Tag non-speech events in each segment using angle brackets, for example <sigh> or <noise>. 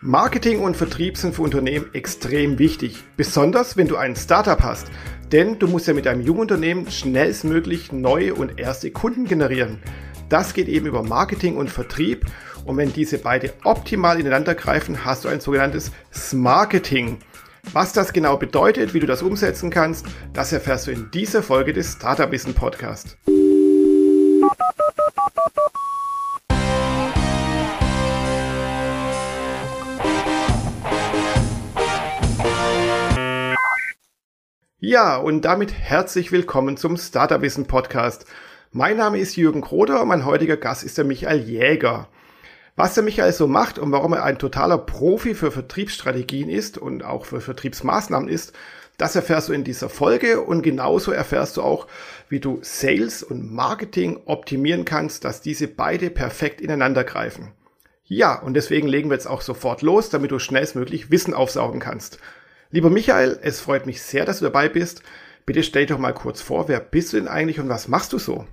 Marketing und Vertrieb sind für Unternehmen extrem wichtig, besonders wenn du ein Startup hast. Denn du musst ja mit deinem jungen Unternehmen schnellstmöglich neue und erste Kunden generieren. Das geht eben über Marketing und Vertrieb. Und wenn diese beide optimal ineinander greifen, hast du ein sogenanntes Smarketing. Was das genau bedeutet, wie du das umsetzen kannst, das erfährst du in dieser Folge des Startup Wissen Podcast. Ja, und damit herzlich willkommen zum Startup Wissen Podcast. Mein Name ist Jürgen Kroder und mein heutiger Gast ist der Michael Jäger. Was der Michael so macht und warum er ein totaler Profi für Vertriebsstrategien ist und auch für Vertriebsmaßnahmen ist, das erfährst du in dieser Folge und genauso erfährst du auch, wie du Sales und Marketing optimieren kannst, dass diese beide perfekt ineinander greifen. Ja, und deswegen legen wir jetzt auch sofort los, damit du schnellstmöglich Wissen aufsaugen kannst. Lieber Michael, es freut mich sehr, dass du dabei bist. Bitte stell dich doch mal kurz vor, wer bist du denn eigentlich und was machst du so?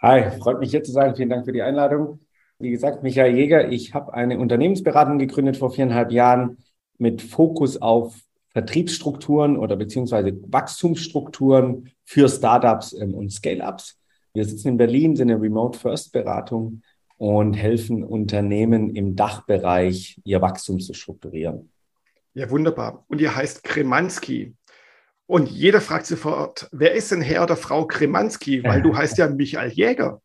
Hi, freut mich hier zu sein. Vielen Dank für die Einladung. Wie gesagt, Michael Jäger, ich habe eine Unternehmensberatung gegründet vor viereinhalb Jahren mit Fokus auf Vertriebsstrukturen oder beziehungsweise Wachstumsstrukturen für Startups ähm, und Scale-Ups. Wir sitzen in Berlin, sind eine Remote-First-Beratung und helfen Unternehmen im Dachbereich, ihr Wachstum zu strukturieren. Ja, wunderbar. Und ihr heißt Kremanski. Und jeder fragt sofort, wer ist denn Herr oder Frau Kremanski? Weil du heißt ja Michael Jäger.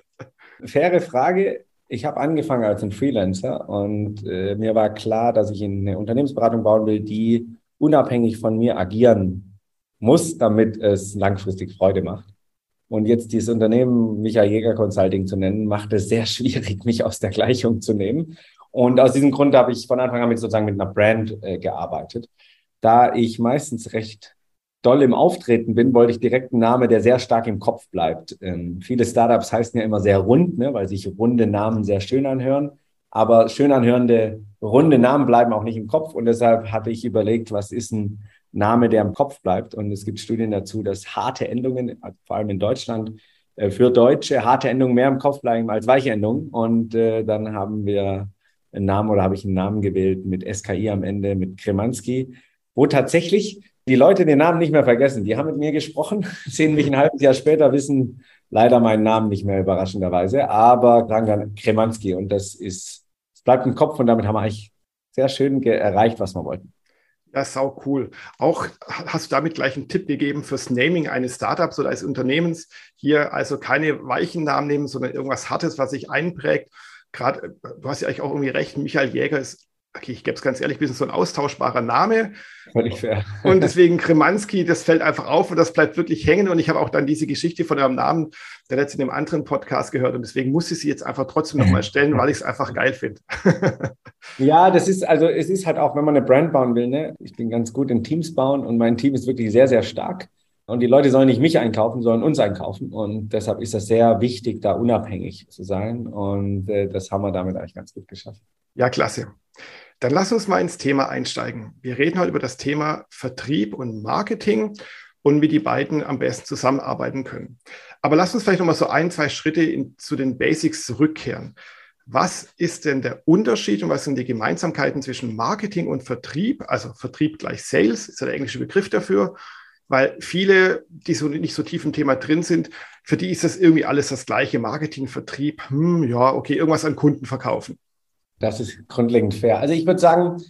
<laughs> Faire Frage. Ich habe angefangen als ein Freelancer und äh, mir war klar, dass ich eine Unternehmensberatung bauen will, die unabhängig von mir agieren muss, damit es langfristig Freude macht. Und jetzt dieses Unternehmen Michael Jäger Consulting zu nennen, macht es sehr <laughs> schwierig, mich aus der Gleichung zu nehmen. Und aus diesem Grund habe ich von Anfang an mit sozusagen mit einer Brand äh, gearbeitet. Da ich meistens recht doll im Auftreten bin, wollte ich direkt einen Namen, der sehr stark im Kopf bleibt. Ähm, viele Startups heißen ja immer sehr rund, ne, weil sich runde Namen sehr schön anhören. Aber schön anhörende, runde Namen bleiben auch nicht im Kopf. Und deshalb hatte ich überlegt, was ist ein Name, der im Kopf bleibt. Und es gibt Studien dazu, dass harte Endungen, vor allem in Deutschland, äh, für Deutsche harte Endungen mehr im Kopf bleiben als weiche Endungen. Und äh, dann haben wir einen Namen oder habe ich einen Namen gewählt mit SKI am Ende, mit Kremanski, wo tatsächlich die Leute den Namen nicht mehr vergessen. Die haben mit mir gesprochen, <laughs> sehen mich ein halbes Jahr später, wissen leider meinen Namen nicht mehr überraschenderweise, aber sagen dann Kremanski und das ist, es bleibt im Kopf und damit haben wir eigentlich sehr schön erreicht, was wir wollten. Ja, sau cool. Auch hast du damit gleich einen Tipp gegeben fürs Naming eines Startups oder eines Unternehmens. Hier also keine weichen Namen nehmen, sondern irgendwas Hartes, was sich einprägt gerade, du hast ja eigentlich auch irgendwie recht, Michael Jäger ist, okay, ich gebe es ganz ehrlich, ein bisschen so ein austauschbarer Name. Völlig fair. Und <laughs> deswegen Kremanski, das fällt einfach auf und das bleibt wirklich hängen. Und ich habe auch dann diese Geschichte von eurem Namen der letzte in einem anderen Podcast gehört und deswegen muss ich sie jetzt einfach trotzdem nochmal stellen, weil ich es einfach geil finde. <laughs> ja, das ist, also es ist halt auch, wenn man eine Brand bauen will, ne? ich bin ganz gut in Teams bauen und mein Team ist wirklich sehr, sehr stark. Und die Leute sollen nicht mich einkaufen, sondern uns einkaufen. Und deshalb ist das sehr wichtig, da unabhängig zu sein. Und äh, das haben wir damit eigentlich ganz gut geschafft. Ja, klasse. Dann lass uns mal ins Thema einsteigen. Wir reden heute über das Thema Vertrieb und Marketing und wie die beiden am besten zusammenarbeiten können. Aber lass uns vielleicht noch mal so ein, zwei Schritte in, zu den Basics zurückkehren. Was ist denn der Unterschied und was sind die Gemeinsamkeiten zwischen Marketing und Vertrieb? Also Vertrieb gleich Sales ist ja der englische Begriff dafür weil viele, die so nicht so tief im Thema drin sind, für die ist das irgendwie alles das gleiche. Marketing, Vertrieb, hm, ja, okay, irgendwas an Kunden verkaufen. Das ist grundlegend fair. Also ich würde sagen,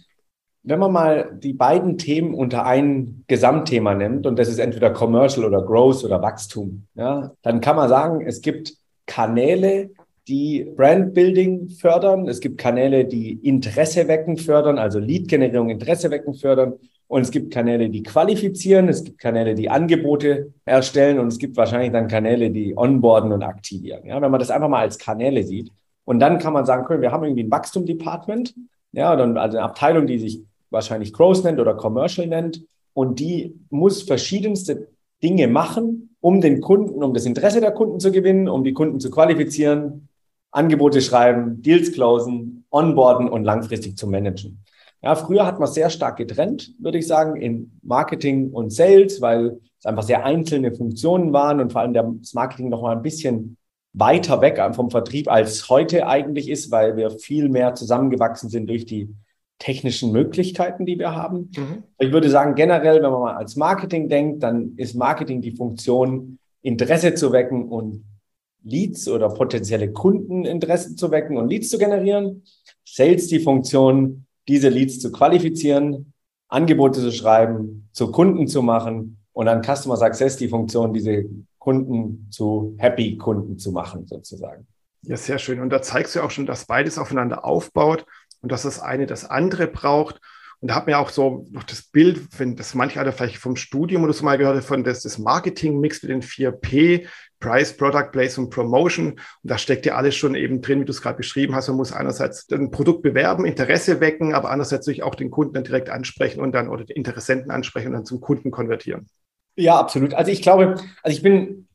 wenn man mal die beiden Themen unter ein Gesamtthema nimmt, und das ist entweder Commercial oder Growth oder Wachstum, ja, dann kann man sagen, es gibt Kanäle, die Brandbuilding fördern. Es gibt Kanäle, die Interesse wecken fördern, also Lead-Generierung, Interesse wecken fördern. Und es gibt Kanäle, die qualifizieren, es gibt Kanäle, die Angebote erstellen und es gibt wahrscheinlich dann Kanäle, die onboarden und aktivieren. Ja, wenn man das einfach mal als Kanäle sieht. Und dann kann man sagen, können wir haben irgendwie ein Wachstum-Department, ja, dann also eine Abteilung, die sich wahrscheinlich Growth nennt oder Commercial nennt. Und die muss verschiedenste Dinge machen, um den Kunden, um das Interesse der Kunden zu gewinnen, um die Kunden zu qualifizieren, Angebote schreiben, Deals closen, onboarden und langfristig zu managen. Ja, früher hat man sehr stark getrennt, würde ich sagen, in Marketing und Sales, weil es einfach sehr einzelne Funktionen waren und vor allem das Marketing noch mal ein bisschen weiter weg vom Vertrieb als heute eigentlich ist, weil wir viel mehr zusammengewachsen sind durch die technischen Möglichkeiten, die wir haben. Mhm. Ich würde sagen, generell, wenn man mal als Marketing denkt, dann ist Marketing die Funktion, Interesse zu wecken und Leads oder potenzielle Kunden Interesse zu wecken und Leads zu generieren. Sales die Funktion, diese Leads zu qualifizieren, Angebote zu schreiben, zu Kunden zu machen und dann Customer Success die Funktion, diese Kunden zu Happy Kunden zu machen, sozusagen. Ja, sehr schön. Und da zeigst du auch schon, dass beides aufeinander aufbaut und dass das eine das andere braucht. Und da hat mir auch so noch das Bild, wenn das manche alle vielleicht vom Studium oder so mal gehört hat, von das, das Marketing-Mix mit den 4P, Price, Product, Place und Promotion. Und da steckt ja alles schon eben drin, wie du es gerade beschrieben hast. Man muss einerseits ein Produkt bewerben, Interesse wecken, aber andererseits natürlich auch den Kunden dann direkt ansprechen und dann oder die Interessenten ansprechen und dann zum Kunden konvertieren. Ja, absolut. Also ich glaube, also ich bin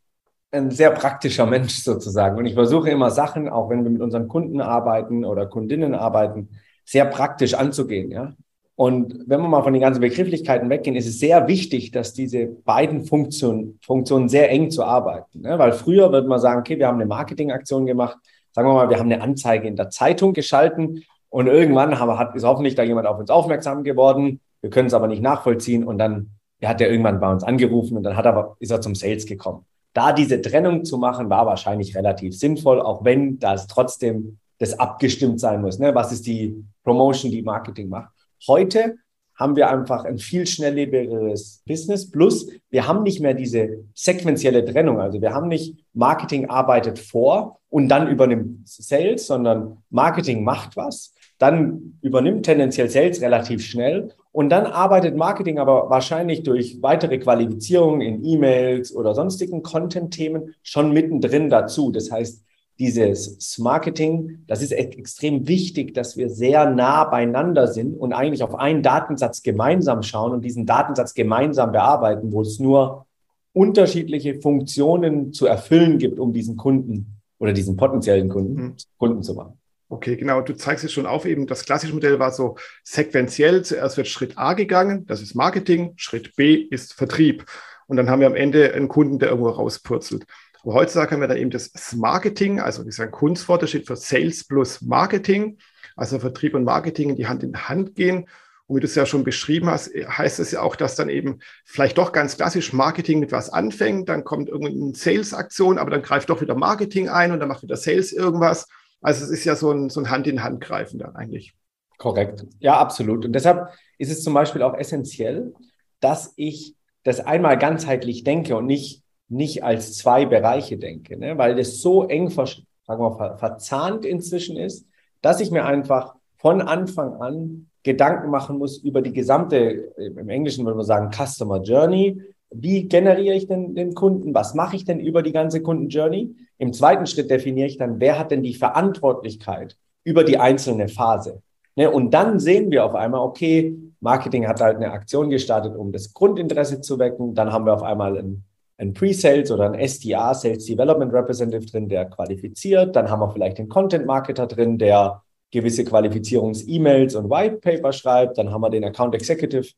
ein sehr praktischer Mensch <laughs> sozusagen. Und ich versuche immer Sachen, auch wenn wir mit unseren Kunden arbeiten oder Kundinnen arbeiten, sehr praktisch anzugehen. Ja? Und wenn wir mal von den ganzen Begrifflichkeiten weggehen, ist es sehr wichtig, dass diese beiden Funktionen, Funktionen sehr eng zu arbeiten. Ne? Weil früher würde man sagen, okay, wir haben eine Marketingaktion gemacht, sagen wir mal, wir haben eine Anzeige in der Zeitung geschalten und irgendwann haben, hat, ist hoffentlich da jemand auf uns aufmerksam geworden. Wir können es aber nicht nachvollziehen und dann hat er irgendwann bei uns angerufen und dann hat er, ist er zum Sales gekommen. Da diese Trennung zu machen, war wahrscheinlich relativ sinnvoll, auch wenn das trotzdem das abgestimmt sein muss. Ne? Was ist die Promotion, die Marketing macht? Heute haben wir einfach ein viel schnelllebigeres Business. Plus, wir haben nicht mehr diese sequentielle Trennung. Also wir haben nicht Marketing arbeitet vor und dann übernimmt Sales, sondern Marketing macht was, dann übernimmt tendenziell Sales relativ schnell und dann arbeitet Marketing aber wahrscheinlich durch weitere Qualifizierungen in E-Mails oder sonstigen Content-Themen schon mittendrin dazu. Das heißt, dieses Marketing, das ist extrem wichtig, dass wir sehr nah beieinander sind und eigentlich auf einen Datensatz gemeinsam schauen und diesen Datensatz gemeinsam bearbeiten, wo es nur unterschiedliche Funktionen zu erfüllen gibt, um diesen Kunden oder diesen potenziellen Kunden, mhm. Kunden zu machen. Okay, genau. Du zeigst es schon auf, eben das klassische Modell war so sequenziell. Zuerst wird Schritt A gegangen, das ist Marketing. Schritt B ist Vertrieb. Und dann haben wir am Ende einen Kunden, der irgendwo rauspurzelt. Aber heutzutage haben wir dann eben das Marketing, also das ist ein Kunstwort, das steht für Sales plus Marketing, also Vertrieb und Marketing in die Hand in Hand gehen. Und wie du es ja schon beschrieben hast, heißt es ja auch, dass dann eben vielleicht doch ganz klassisch Marketing mit was anfängt, dann kommt irgendeine Sales-Aktion, aber dann greift doch wieder Marketing ein und dann macht wieder Sales irgendwas. Also es ist ja so ein, so ein Hand-in-Hand-Greifen dann eigentlich. Korrekt. Ja, absolut. Und deshalb ist es zum Beispiel auch essentiell, dass ich das einmal ganzheitlich denke und nicht, nicht als zwei Bereiche denke, ne? weil das so eng ver, sagen wir, ver, verzahnt inzwischen ist, dass ich mir einfach von Anfang an Gedanken machen muss über die gesamte, im Englischen würde man sagen, Customer Journey. Wie generiere ich denn den Kunden? Was mache ich denn über die ganze Kundenjourney? Im zweiten Schritt definiere ich dann, wer hat denn die Verantwortlichkeit über die einzelne Phase? Ne, und dann sehen wir auf einmal, okay, Marketing hat halt eine Aktion gestartet, um das Grundinteresse zu wecken. Dann haben wir auf einmal ein, ein Pre-Sales oder ein SDR, Sales Development Representative drin, der qualifiziert. Dann haben wir vielleicht den Content Marketer drin, der gewisse Qualifizierungs-E-Mails und White Paper schreibt. Dann haben wir den Account Executive,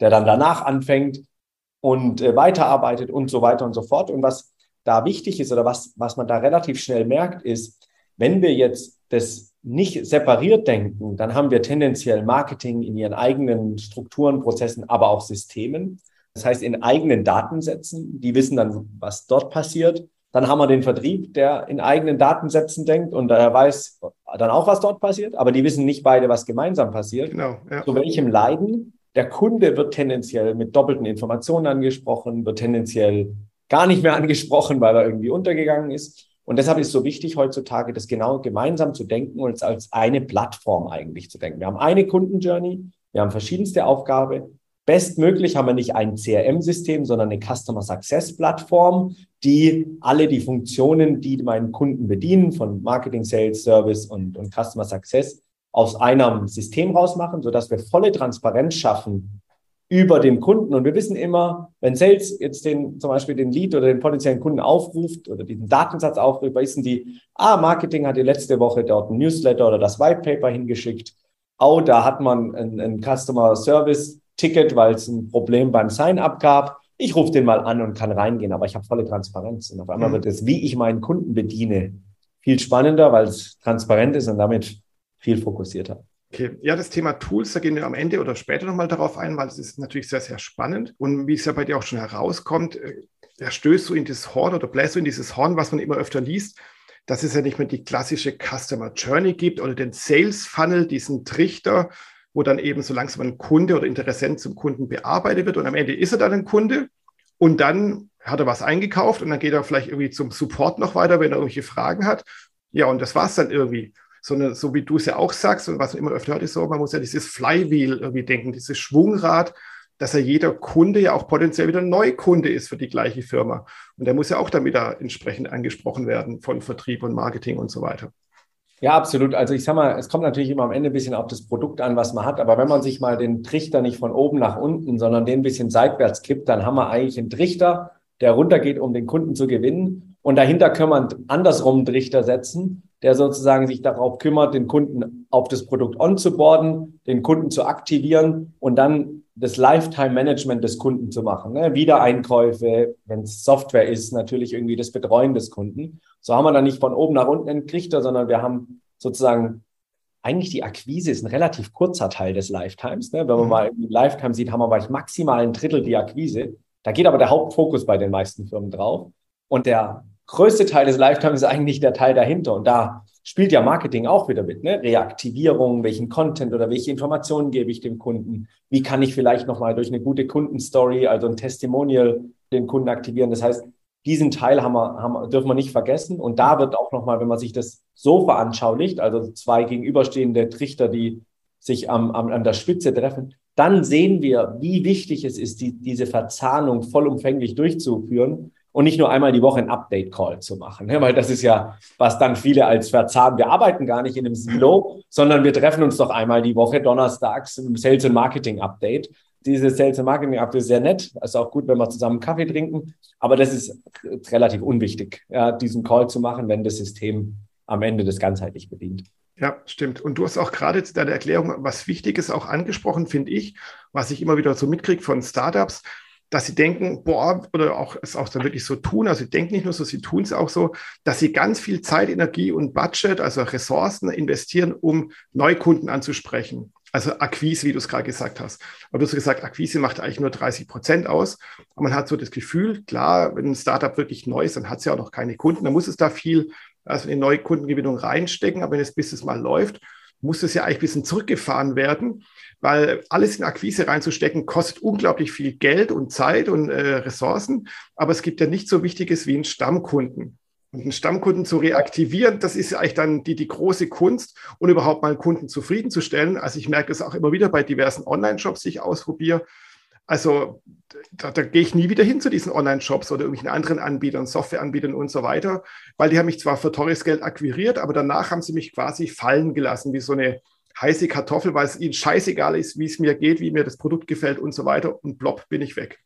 der dann danach anfängt und äh, weiterarbeitet und so weiter und so fort. Und was da wichtig ist oder was, was man da relativ schnell merkt, ist, wenn wir jetzt das nicht separiert denken, dann haben wir tendenziell Marketing in ihren eigenen Strukturen, Prozessen, aber auch Systemen. Das heißt, in eigenen Datensätzen, die wissen dann, was dort passiert. Dann haben wir den Vertrieb, der in eigenen Datensätzen denkt und der weiß dann auch, was dort passiert, aber die wissen nicht beide, was gemeinsam passiert. Genau, ja. Zu welchem Leiden. Der Kunde wird tendenziell mit doppelten Informationen angesprochen, wird tendenziell gar nicht mehr angesprochen, weil er irgendwie untergegangen ist. Und deshalb ist es so wichtig heutzutage, das genau gemeinsam zu denken und es als eine Plattform eigentlich zu denken. Wir haben eine Kundenjourney, wir haben verschiedenste Aufgaben. Bestmöglich haben wir nicht ein CRM-System, sondern eine Customer Success Plattform, die alle die Funktionen, die meinen Kunden bedienen, von Marketing, Sales, Service und, und Customer Success aus einem System rausmachen, sodass wir volle Transparenz schaffen über den Kunden. Und wir wissen immer, wenn Sales jetzt den, zum Beispiel den Lead oder den potenziellen Kunden aufruft oder diesen Datensatz aufruft, wissen die, ah, Marketing hat die letzte Woche dort ein Newsletter oder das White Paper hingeschickt. Oh, da hat man ein, ein Customer Service Ticket, weil es ein Problem beim Sign-up gab. Ich rufe den mal an und kann reingehen, aber ich habe volle Transparenz. Und auf einmal mhm. wird es, wie ich meinen Kunden bediene, viel spannender, weil es transparent ist und damit viel fokussierter. Okay, ja, das Thema Tools, da gehen wir am Ende oder später nochmal darauf ein, weil es ist natürlich sehr, sehr spannend. Und wie es ja bei dir auch schon herauskommt, er stößt so in das Horn oder bläst so in dieses Horn, was man immer öfter liest, dass es ja nicht mehr die klassische Customer Journey gibt oder den Sales Funnel, diesen Trichter, wo dann eben so langsam ein Kunde oder Interessent zum Kunden bearbeitet wird und am Ende ist er dann ein Kunde und dann hat er was eingekauft und dann geht er vielleicht irgendwie zum Support noch weiter, wenn er irgendwelche Fragen hat. Ja, und das war es dann irgendwie sondern so wie du es ja auch sagst und was man immer öfter hört, ist so, man muss ja dieses Flywheel irgendwie denken, dieses Schwungrad, dass ja jeder Kunde ja auch potenziell wieder ein Neukunde ist für die gleiche Firma. Und der muss ja auch dann wieder entsprechend angesprochen werden von Vertrieb und Marketing und so weiter. Ja, absolut. Also ich sag mal, es kommt natürlich immer am Ende ein bisschen auf das Produkt an, was man hat. Aber wenn man sich mal den Trichter nicht von oben nach unten, sondern den ein bisschen seitwärts kippt, dann haben wir eigentlich einen Trichter, der runtergeht, um den Kunden zu gewinnen. Und dahinter kann man andersrum einen Trichter setzen, der sozusagen sich darauf kümmert, den Kunden auf das Produkt onzuboarden, den Kunden zu aktivieren und dann das Lifetime-Management des Kunden zu machen. Ne? Wiedereinkäufe, wenn es Software ist, natürlich irgendwie das Betreuen des Kunden. So haben wir dann nicht von oben nach unten einen Trichter, sondern wir haben sozusagen eigentlich die Akquise ist ein relativ kurzer Teil des Lifetimes. Ne? Wenn man mhm. mal im Lifetime sieht, haben wir maximal ein Drittel die Akquise. Da geht aber der Hauptfokus bei den meisten Firmen drauf. Und der größte Teil des Lifetimes ist eigentlich der Teil dahinter. Und da spielt ja Marketing auch wieder mit. Ne? Reaktivierung, welchen Content oder welche Informationen gebe ich dem Kunden? Wie kann ich vielleicht nochmal durch eine gute Kundenstory, also ein Testimonial, den Kunden aktivieren? Das heißt, diesen Teil haben wir, haben, dürfen wir nicht vergessen. Und da wird auch nochmal, wenn man sich das so veranschaulicht, also zwei gegenüberstehende Trichter, die sich am, am, an der Spitze treffen, dann sehen wir, wie wichtig es ist, die, diese Verzahnung vollumfänglich durchzuführen und nicht nur einmal die Woche ein Update-Call zu machen, ne? weil das ist ja, was dann viele als verzahnen. Wir arbeiten gar nicht in einem Silo, sondern wir treffen uns doch einmal die Woche donnerstags im Sales and Marketing Update. Dieses Sales and Marketing Update ist sehr nett, ist auch gut, wenn wir zusammen Kaffee trinken, aber das ist relativ unwichtig, ja, diesen Call zu machen, wenn das System am Ende das ganzheitlich bedient. Ja, stimmt. Und du hast auch gerade zu deiner Erklärung was Wichtiges auch angesprochen, finde ich, was ich immer wieder so mitkriege von Startups dass sie denken, boah, oder auch es auch dann wirklich so tun, also sie denken nicht nur so, sie tun es auch so, dass sie ganz viel Zeit, Energie und Budget, also Ressourcen investieren, um Neukunden anzusprechen. Also Akquise, wie du es gerade gesagt hast. Aber du hast gesagt, Akquise macht eigentlich nur 30 Prozent aus. Aber man hat so das Gefühl, klar, wenn ein Startup wirklich neu ist, dann hat es ja auch noch keine Kunden. Dann muss es da viel also in neue Kundengewinnung reinstecken. Aber wenn das Business mal läuft, muss es ja eigentlich ein bisschen zurückgefahren werden weil alles in Akquise reinzustecken kostet unglaublich viel Geld und Zeit und äh, Ressourcen, aber es gibt ja nichts so Wichtiges wie einen Stammkunden. Und einen Stammkunden zu reaktivieren, das ist ja eigentlich dann die, die große Kunst und überhaupt mal einen Kunden zufriedenzustellen. Also ich merke es auch immer wieder bei diversen Online-Shops, die ich ausprobiere. Also da, da, gehe ich nie wieder hin zu diesen Online-Shops oder irgendwelchen anderen Anbietern, Softwareanbietern und so weiter, weil die haben mich zwar für teures Geld akquiriert, aber danach haben sie mich quasi fallen gelassen, wie so eine heiße Kartoffel, weil es ihnen scheißegal ist, wie es mir geht, wie mir das Produkt gefällt und so weiter. Und plopp, bin ich weg.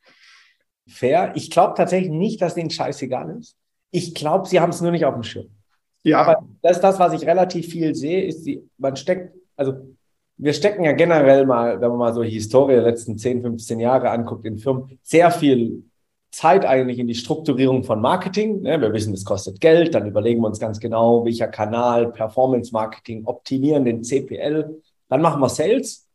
Fair. Ich glaube tatsächlich nicht, dass ihnen scheißegal ist. Ich glaube, sie haben es nur nicht auf dem Schirm. Ja. Aber das ist das, was ich relativ viel sehe, ist, die, man steckt, also wir stecken ja generell mal, wenn man mal so die Historie der letzten 10, 15 Jahre anguckt in Firmen, sehr viel Zeit eigentlich in die Strukturierung von Marketing. Ne? Wir wissen, es kostet Geld, dann überlegen wir uns ganz genau, welcher Kanal, Performance Marketing, optimieren den CPL. Dann machen wir Sales,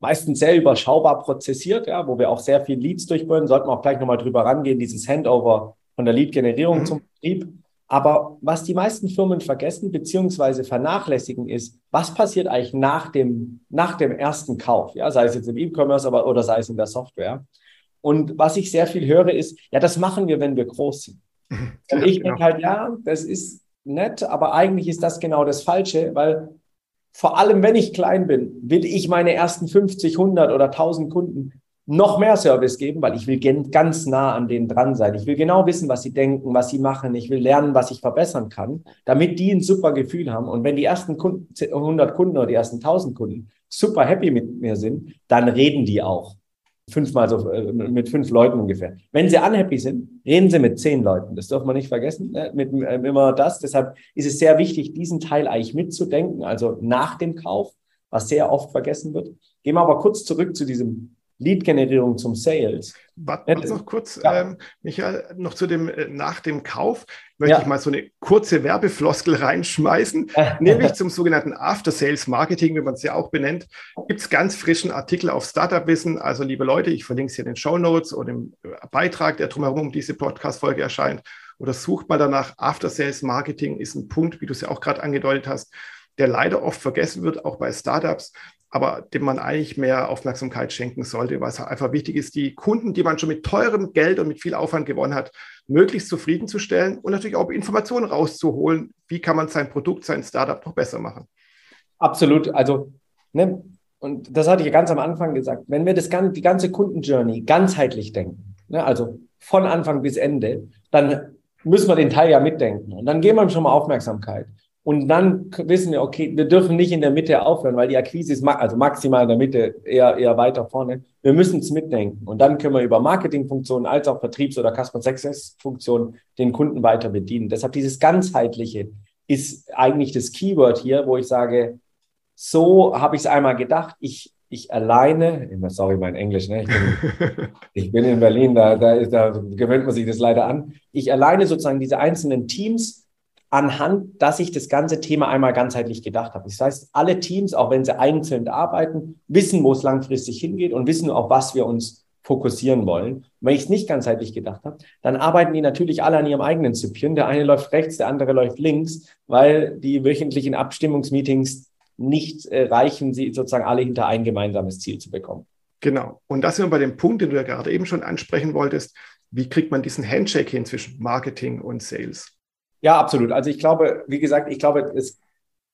meistens sehr überschaubar prozessiert, ja, wo wir auch sehr viel Leads durchbringen. Sollten wir auch gleich nochmal drüber rangehen, dieses Handover von der Lead-Generierung mhm. zum Betrieb. Aber was die meisten Firmen vergessen bzw. vernachlässigen ist, was passiert eigentlich nach dem, nach dem ersten Kauf? Ja, sei es jetzt im E-Commerce oder sei es in der Software. Und was ich sehr viel höre, ist, ja, das machen wir, wenn wir groß sind. <laughs> Und ich denke genau. halt, ja, das ist nett, aber eigentlich ist das genau das Falsche, weil vor allem, wenn ich klein bin, will ich meine ersten 50, 100 oder 1000 Kunden noch mehr Service geben, weil ich will ganz nah an denen dran sein. Ich will genau wissen, was sie denken, was sie machen. Ich will lernen, was ich verbessern kann, damit die ein super Gefühl haben. Und wenn die ersten Kunden, 100 Kunden oder die ersten 1000 Kunden super happy mit mir sind, dann reden die auch fünfmal so, äh, mit fünf Leuten ungefähr. Wenn sie unhappy sind, reden sie mit zehn Leuten. Das darf man nicht vergessen, ne? mit äh, immer das. Deshalb ist es sehr wichtig, diesen Teil eigentlich mitzudenken, also nach dem Kauf, was sehr oft vergessen wird. Gehen wir aber kurz zurück zu diesem Lead-Generierung zum Sales. Warte noch kurz, ja. ähm, Michael, noch zu dem äh, nach dem Kauf möchte ja. ich mal so eine kurze Werbefloskel reinschmeißen, <laughs> nämlich zum sogenannten After-Sales-Marketing, wie man es ja auch benennt. Gibt es ganz frischen Artikel auf Startup-Wissen. Also, liebe Leute, ich verlinke es hier in den Show Notes oder im äh, Beitrag, der drumherum um diese Podcast-Folge erscheint. Oder sucht mal danach. After-Sales-Marketing ist ein Punkt, wie du es ja auch gerade angedeutet hast, der leider oft vergessen wird, auch bei Startups aber dem man eigentlich mehr Aufmerksamkeit schenken sollte, weil es einfach wichtig ist, die Kunden, die man schon mit teurem Geld und mit viel Aufwand gewonnen hat, möglichst zufriedenzustellen und natürlich auch Informationen rauszuholen, wie kann man sein Produkt, sein Startup noch besser machen. Absolut. Also, ne, und das hatte ich ja ganz am Anfang gesagt, wenn wir das, die ganze Kundenjourney ganzheitlich denken, ne, also von Anfang bis Ende, dann müssen wir den Teil ja mitdenken. Und dann geben wir schon mal Aufmerksamkeit. Und dann wissen wir, okay, wir dürfen nicht in der Mitte aufhören, weil die Akquise ist also maximal in der Mitte, eher, eher weiter vorne. Wir müssen es mitdenken. Und dann können wir über Marketingfunktionen als auch Vertriebs- oder Customer Success-Funktionen den Kunden weiter bedienen. Deshalb dieses ganzheitliche ist eigentlich das Keyword hier, wo ich sage, so habe ich es einmal gedacht. Ich, ich alleine, sorry, mein Englisch, ne? ich, bin, <laughs> ich bin in Berlin, da, da, ist, da gewöhnt man sich das leider an. Ich alleine sozusagen diese einzelnen Teams anhand, dass ich das ganze Thema einmal ganzheitlich gedacht habe. Das heißt, alle Teams, auch wenn sie einzeln arbeiten, wissen, wo es langfristig hingeht und wissen, auf was wir uns fokussieren wollen. Und wenn ich es nicht ganzheitlich gedacht habe, dann arbeiten die natürlich alle an ihrem eigenen Süppchen. Der eine läuft rechts, der andere läuft links, weil die wöchentlichen Abstimmungsmeetings nicht äh, reichen, sie sozusagen alle hinter ein gemeinsames Ziel zu bekommen. Genau. Und das sind wir bei dem Punkt, den du ja gerade eben schon ansprechen wolltest. Wie kriegt man diesen Handshake hin zwischen Marketing und Sales? Ja, absolut. Also ich glaube, wie gesagt, ich glaube, es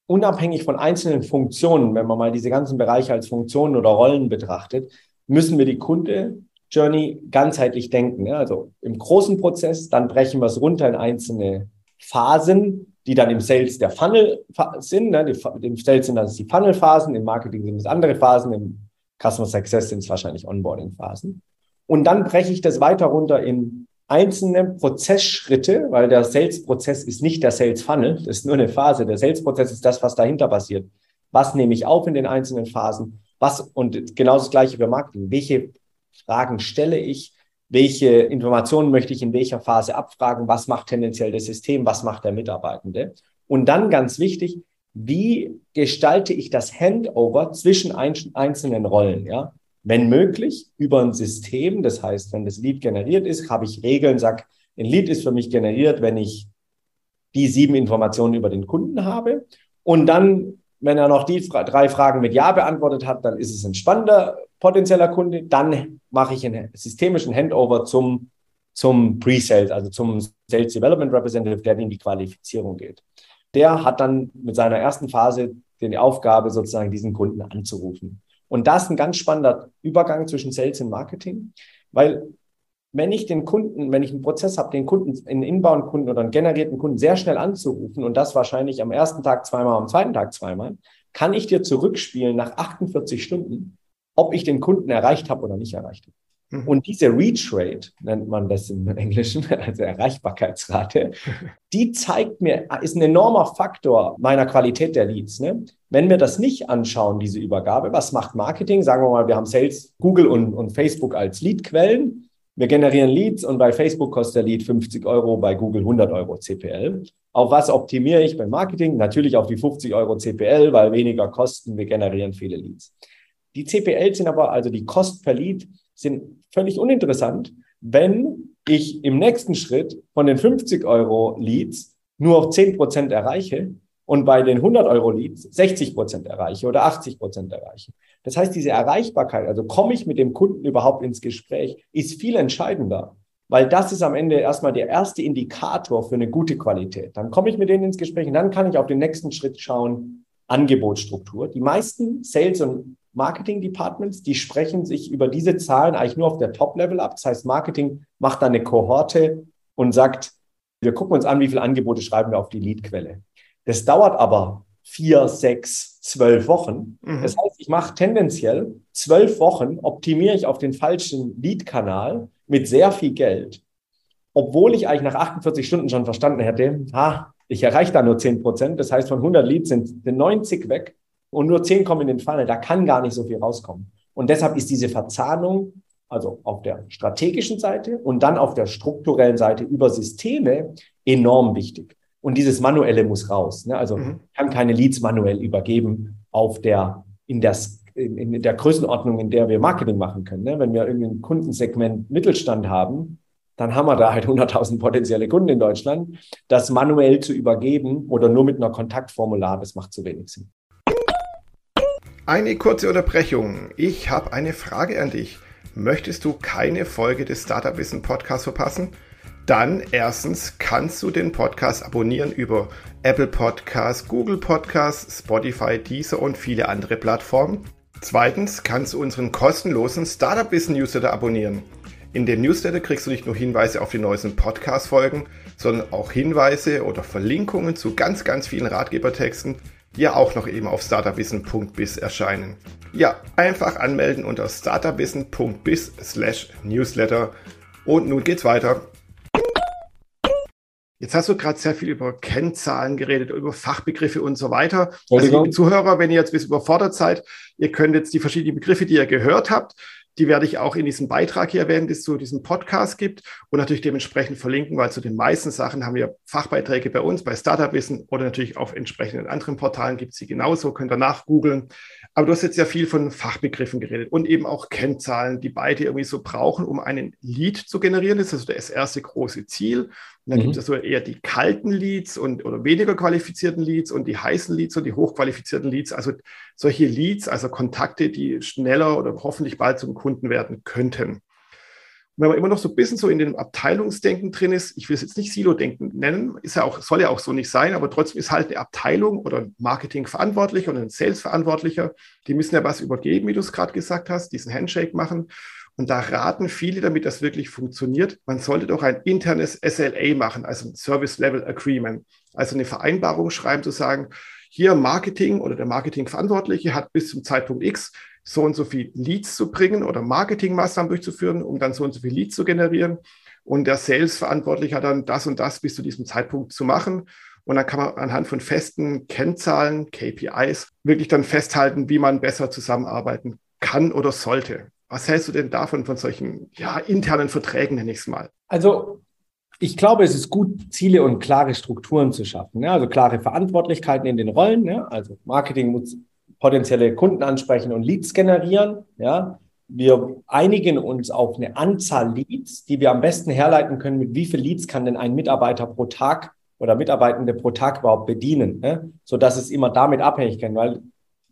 unabhängig von einzelnen Funktionen, wenn man mal diese ganzen Bereiche als Funktionen oder Rollen betrachtet, müssen wir die Kunde Journey ganzheitlich denken. Ja? Also im großen Prozess, dann brechen wir es runter in einzelne Phasen, die dann im Sales der Funnel sind. Ne? Im Sales sind das die Funnel-Phasen, im Marketing sind es andere Phasen, im Customer Success sind es wahrscheinlich Onboarding-Phasen. Und dann breche ich das weiter runter in einzelne Prozessschritte, weil der Sales-Prozess ist nicht der Sales-Funnel, das ist nur eine Phase. Der Sales-Prozess ist das, was dahinter passiert. Was nehme ich auf in den einzelnen Phasen? Was, und genau das Gleiche für Marketing. Welche Fragen stelle ich? Welche Informationen möchte ich in welcher Phase abfragen? Was macht tendenziell das System? Was macht der Mitarbeitende? Und dann ganz wichtig, wie gestalte ich das Handover zwischen einzelnen Rollen? Ja, wenn möglich, über ein System. Das heißt, wenn das Lead generiert ist, habe ich Regeln, sag, ein Lead ist für mich generiert, wenn ich die sieben Informationen über den Kunden habe. Und dann, wenn er noch die drei Fragen mit Ja beantwortet hat, dann ist es ein spannender potenzieller Kunde. Dann mache ich einen systemischen Handover zum, zum Pre-Sales, also zum Sales Development Representative, der in die Qualifizierung geht. Der hat dann mit seiner ersten Phase die Aufgabe, sozusagen diesen Kunden anzurufen. Und das ist ein ganz spannender Übergang zwischen Sales und Marketing, weil wenn ich den Kunden, wenn ich einen Prozess habe, den Kunden, einen Inbound-Kunden oder einen generierten Kunden sehr schnell anzurufen und das wahrscheinlich am ersten Tag zweimal, am zweiten Tag zweimal, kann ich dir zurückspielen nach 48 Stunden, ob ich den Kunden erreicht habe oder nicht erreicht habe. Mhm. Und diese Reach Rate, nennt man das im Englischen, <laughs> also Erreichbarkeitsrate, <laughs> die zeigt mir, ist ein enormer Faktor meiner Qualität der Leads. Ne? Wenn wir das nicht anschauen, diese Übergabe, was macht Marketing? Sagen wir mal, wir haben Sales, Google und, und Facebook als Leadquellen. Wir generieren Leads und bei Facebook kostet der Lead 50 Euro, bei Google 100 Euro CPL. Auf was optimiere ich beim Marketing? Natürlich auf die 50 Euro CPL, weil weniger Kosten, wir generieren viele Leads. Die CPL sind aber, also die Kost per Lead, sind völlig uninteressant, wenn ich im nächsten Schritt von den 50 Euro Leads nur auf 10 Prozent erreiche und bei den 100 Euro Leads 60 Prozent erreiche oder 80 Prozent erreiche. Das heißt, diese Erreichbarkeit, also komme ich mit dem Kunden überhaupt ins Gespräch, ist viel entscheidender, weil das ist am Ende erstmal der erste Indikator für eine gute Qualität. Dann komme ich mit denen ins Gespräch und dann kann ich auf den nächsten Schritt schauen, Angebotsstruktur. Die meisten Sales- und Marketing-Departments, die sprechen sich über diese Zahlen eigentlich nur auf der Top-Level ab. Das heißt, Marketing macht da eine Kohorte und sagt, wir gucken uns an, wie viele Angebote schreiben wir auf die Lead-Quelle. Das dauert aber vier, sechs, zwölf Wochen. Mhm. Das heißt, ich mache tendenziell zwölf Wochen, optimiere ich auf den falschen Lead-Kanal mit sehr viel Geld, obwohl ich eigentlich nach 48 Stunden schon verstanden hätte, ha, ich erreiche da nur 10 Prozent. Das heißt, von 100 Leads sind 90 weg und nur 10 kommen in den Funnel. Da kann gar nicht so viel rauskommen. Und deshalb ist diese Verzahnung, also auf der strategischen Seite und dann auf der strukturellen Seite über Systeme enorm wichtig. Und dieses Manuelle muss raus. Ne? Also mhm. kann keine Leads manuell übergeben auf der, in der, in, in der Größenordnung, in der wir Marketing machen können. Ne? Wenn wir irgendein Kundensegment Mittelstand haben, dann haben wir da halt 100.000 potenzielle Kunden in Deutschland. Das manuell zu übergeben oder nur mit einer Kontaktformular, das macht zu wenig Sinn. Eine kurze Unterbrechung. Ich habe eine Frage an dich. Möchtest du keine Folge des Startup Wissen Podcasts verpassen? Dann erstens kannst du den Podcast abonnieren über Apple Podcasts, Google Podcasts, Spotify, Deezer und viele andere Plattformen. Zweitens kannst du unseren kostenlosen Startup Wissen Newsletter abonnieren. In dem Newsletter kriegst du nicht nur Hinweise auf die neuesten Podcast-Folgen, sondern auch Hinweise oder Verlinkungen zu ganz, ganz vielen Ratgebertexten, ja auch noch eben auf startupwissen.biz erscheinen. Ja, einfach anmelden unter startupwissen.biz slash newsletter. Und nun geht's weiter. Jetzt hast du gerade sehr viel über Kennzahlen geredet, über Fachbegriffe und so weiter. Also, liebe Zuhörer, wenn ihr jetzt ein bisschen überfordert seid, ihr könnt jetzt die verschiedenen Begriffe, die ihr gehört habt, die werde ich auch in diesem Beitrag hier erwähnen, den es zu diesem Podcast gibt und natürlich dementsprechend verlinken, weil zu den meisten Sachen haben wir Fachbeiträge bei uns, bei Startup Wissen oder natürlich auf entsprechenden anderen Portalen gibt es sie genauso, könnt ihr nachgoogeln. Aber du hast jetzt ja viel von Fachbegriffen geredet und eben auch Kennzahlen, die beide irgendwie so brauchen, um einen Lead zu generieren. Das ist also das erste große Ziel. Und dann mhm. gibt es so eher die kalten Leads und oder weniger qualifizierten Leads und die heißen Leads und die hochqualifizierten Leads. Also solche Leads, also Kontakte, die schneller oder hoffentlich bald zum Kunden werden könnten. Und wenn man immer noch so ein bisschen so in dem Abteilungsdenken drin ist, ich will es jetzt nicht Silo-Denken nennen, ist ja auch, soll ja auch so nicht sein, aber trotzdem ist halt eine Abteilung oder ein Marketingverantwortlicher oder ein Sales-Verantwortlicher, die müssen ja was übergeben, wie du es gerade gesagt hast, diesen Handshake machen. Und da raten viele, damit das wirklich funktioniert, man sollte doch ein internes SLA machen, also ein Service Level Agreement, also eine Vereinbarung schreiben, zu sagen, hier Marketing oder der Marketingverantwortliche hat bis zum Zeitpunkt X so und so viel Leads zu bringen oder Marketingmaßnahmen durchzuführen, um dann so und so viel Leads zu generieren. Und der Sales-Verantwortliche hat dann das und das bis zu diesem Zeitpunkt zu machen. Und dann kann man anhand von festen Kennzahlen, KPIs, wirklich dann festhalten, wie man besser zusammenarbeiten kann oder sollte. Was hältst du denn davon, von solchen ja, internen Verträgen, nenne ich es mal? Also ich glaube, es ist gut, Ziele und klare Strukturen zu schaffen. Ne? Also klare Verantwortlichkeiten in den Rollen. Ne? Also Marketing muss potenzielle Kunden ansprechen und Leads generieren. Ja? Wir einigen uns auf eine Anzahl Leads, die wir am besten herleiten können, mit wie viel Leads kann denn ein Mitarbeiter pro Tag oder Mitarbeitende pro Tag überhaupt bedienen, ne? sodass es immer damit abhängig kann, weil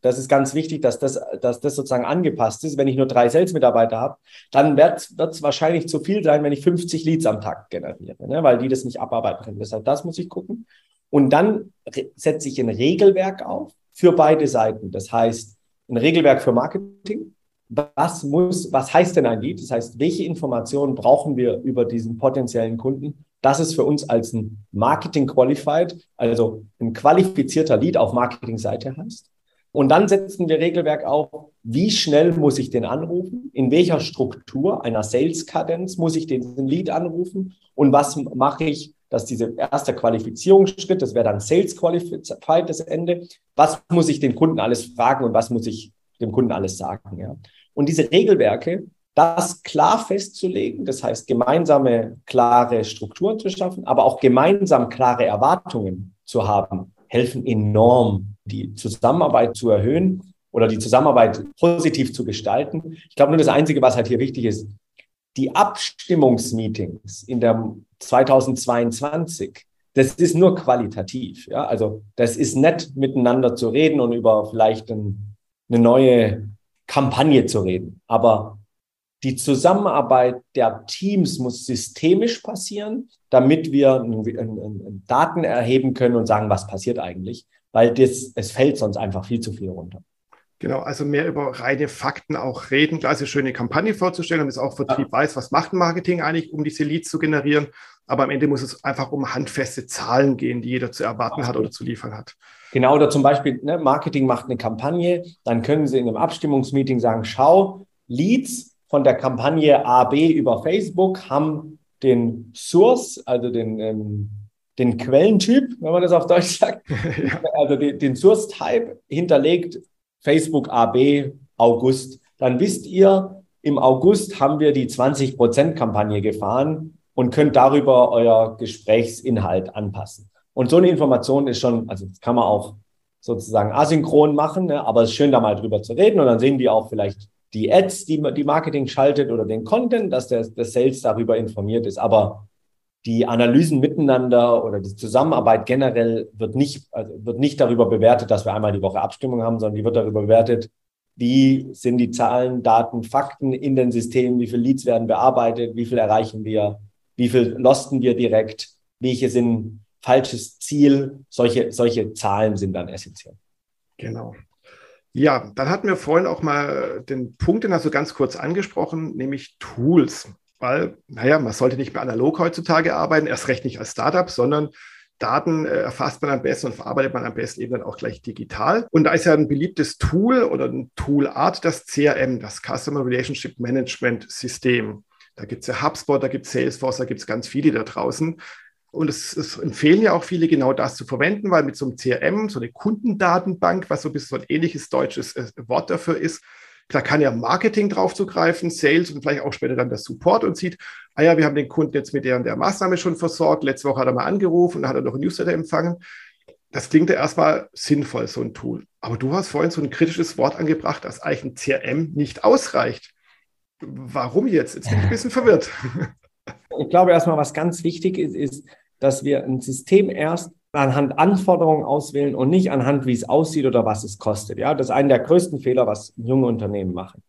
das ist ganz wichtig, dass das, dass das sozusagen angepasst ist. Wenn ich nur drei Sales-Mitarbeiter habe, dann wird es wahrscheinlich zu viel sein, wenn ich 50 Leads am Tag generiere, ne? weil die das nicht abarbeiten können. Deshalb, das muss ich gucken. Und dann setze ich ein Regelwerk auf für beide Seiten. Das heißt, ein Regelwerk für Marketing. Was muss, was heißt denn ein Lead? Das heißt, welche Informationen brauchen wir über diesen potenziellen Kunden? Das ist für uns als ein Marketing Qualified, also ein qualifizierter Lead auf Marketingseite heißt. Und dann setzen wir Regelwerk auf, wie schnell muss ich den anrufen, in welcher Struktur einer Sales-Kadenz muss ich den Lead anrufen und was mache ich, dass dieser erste Qualifizierungsschritt, das wäre dann Sales Qualified das Ende, was muss ich den Kunden alles fragen und was muss ich dem Kunden alles sagen. Ja? Und diese Regelwerke, das klar festzulegen, das heißt gemeinsame, klare Strukturen zu schaffen, aber auch gemeinsam klare Erwartungen zu haben, helfen enorm die Zusammenarbeit zu erhöhen oder die Zusammenarbeit positiv zu gestalten. Ich glaube nur das Einzige, was halt hier wichtig ist, die Abstimmungsmeetings in der 2022, das ist nur qualitativ. Ja? Also das ist nett, miteinander zu reden und über vielleicht ein, eine neue Kampagne zu reden. Aber die Zusammenarbeit der Teams muss systemisch passieren, damit wir Daten erheben können und sagen, was passiert eigentlich weil das, es fällt sonst einfach viel zu viel runter. Genau, also mehr über reine Fakten auch reden. Eine schöne Kampagne vorzustellen und es auch Vertrieb ja. weiß, was macht Marketing eigentlich, um diese Leads zu generieren. Aber am Ende muss es einfach um handfeste Zahlen gehen, die jeder zu erwarten hat oder zu liefern hat. Genau, oder zum Beispiel, ne, Marketing macht eine Kampagne, dann können Sie in einem Abstimmungsmeeting sagen, schau, Leads von der Kampagne AB über Facebook haben den Source, also den ähm, den Quellentyp, wenn man das auf Deutsch sagt, <laughs> ja. also den, den Source-Type hinterlegt Facebook AB August. dann wisst ihr, im August haben wir die 20%-Kampagne gefahren und könnt darüber euer Gesprächsinhalt anpassen. Und so eine Information ist schon, also kann man auch sozusagen asynchron machen, ne? aber es ist schön, da mal drüber zu reden und dann sehen die auch vielleicht die Ads, die, die Marketing schaltet oder den Content, dass der, der Sales darüber informiert ist. Aber die Analysen miteinander oder die Zusammenarbeit generell wird nicht, also wird nicht darüber bewertet, dass wir einmal die Woche Abstimmung haben, sondern die wird darüber bewertet, wie sind die Zahlen, Daten, Fakten in den Systemen, wie viele Leads werden bearbeitet, wie viel erreichen wir, wie viel losten wir direkt, welche sind falsches Ziel. Solche, solche Zahlen sind dann essentiell. Genau. Ja, dann hatten wir vorhin auch mal den Punkt, den hast du ganz kurz angesprochen, nämlich Tools. Weil, naja, man sollte nicht mehr analog heutzutage arbeiten, erst recht nicht als Startup, sondern Daten äh, erfasst man am besten und verarbeitet man am besten eben dann auch gleich digital. Und da ist ja ein beliebtes Tool oder ein Toolart, das CRM, das Customer Relationship Management System. Da gibt es ja HubSpot, da gibt es Salesforce, da gibt es ganz viele da draußen. Und es, es, empfehlen ja auch viele, genau das zu verwenden, weil mit so einem CRM, so eine Kundendatenbank, was so ein bisschen so ein ähnliches deutsches äh, Wort dafür ist, da kann ja Marketing drauf zugreifen, Sales und vielleicht auch später dann der Support und sieht, ah ja, wir haben den Kunden jetzt mit der, der Maßnahme schon versorgt. Letzte Woche hat er mal angerufen und hat er noch ein Newsletter empfangen. Das klingt ja erstmal sinnvoll, so ein Tool. Aber du hast vorhin so ein kritisches Wort angebracht, dass eigentlich ein CRM nicht ausreicht. Warum jetzt? Jetzt bin ich ein bisschen verwirrt. Ich glaube erstmal, was ganz wichtig ist, ist, dass wir ein System erst anhand Anforderungen auswählen und nicht anhand, wie es aussieht oder was es kostet. Ja, das ist einer der größten Fehler, was junge Unternehmen machen.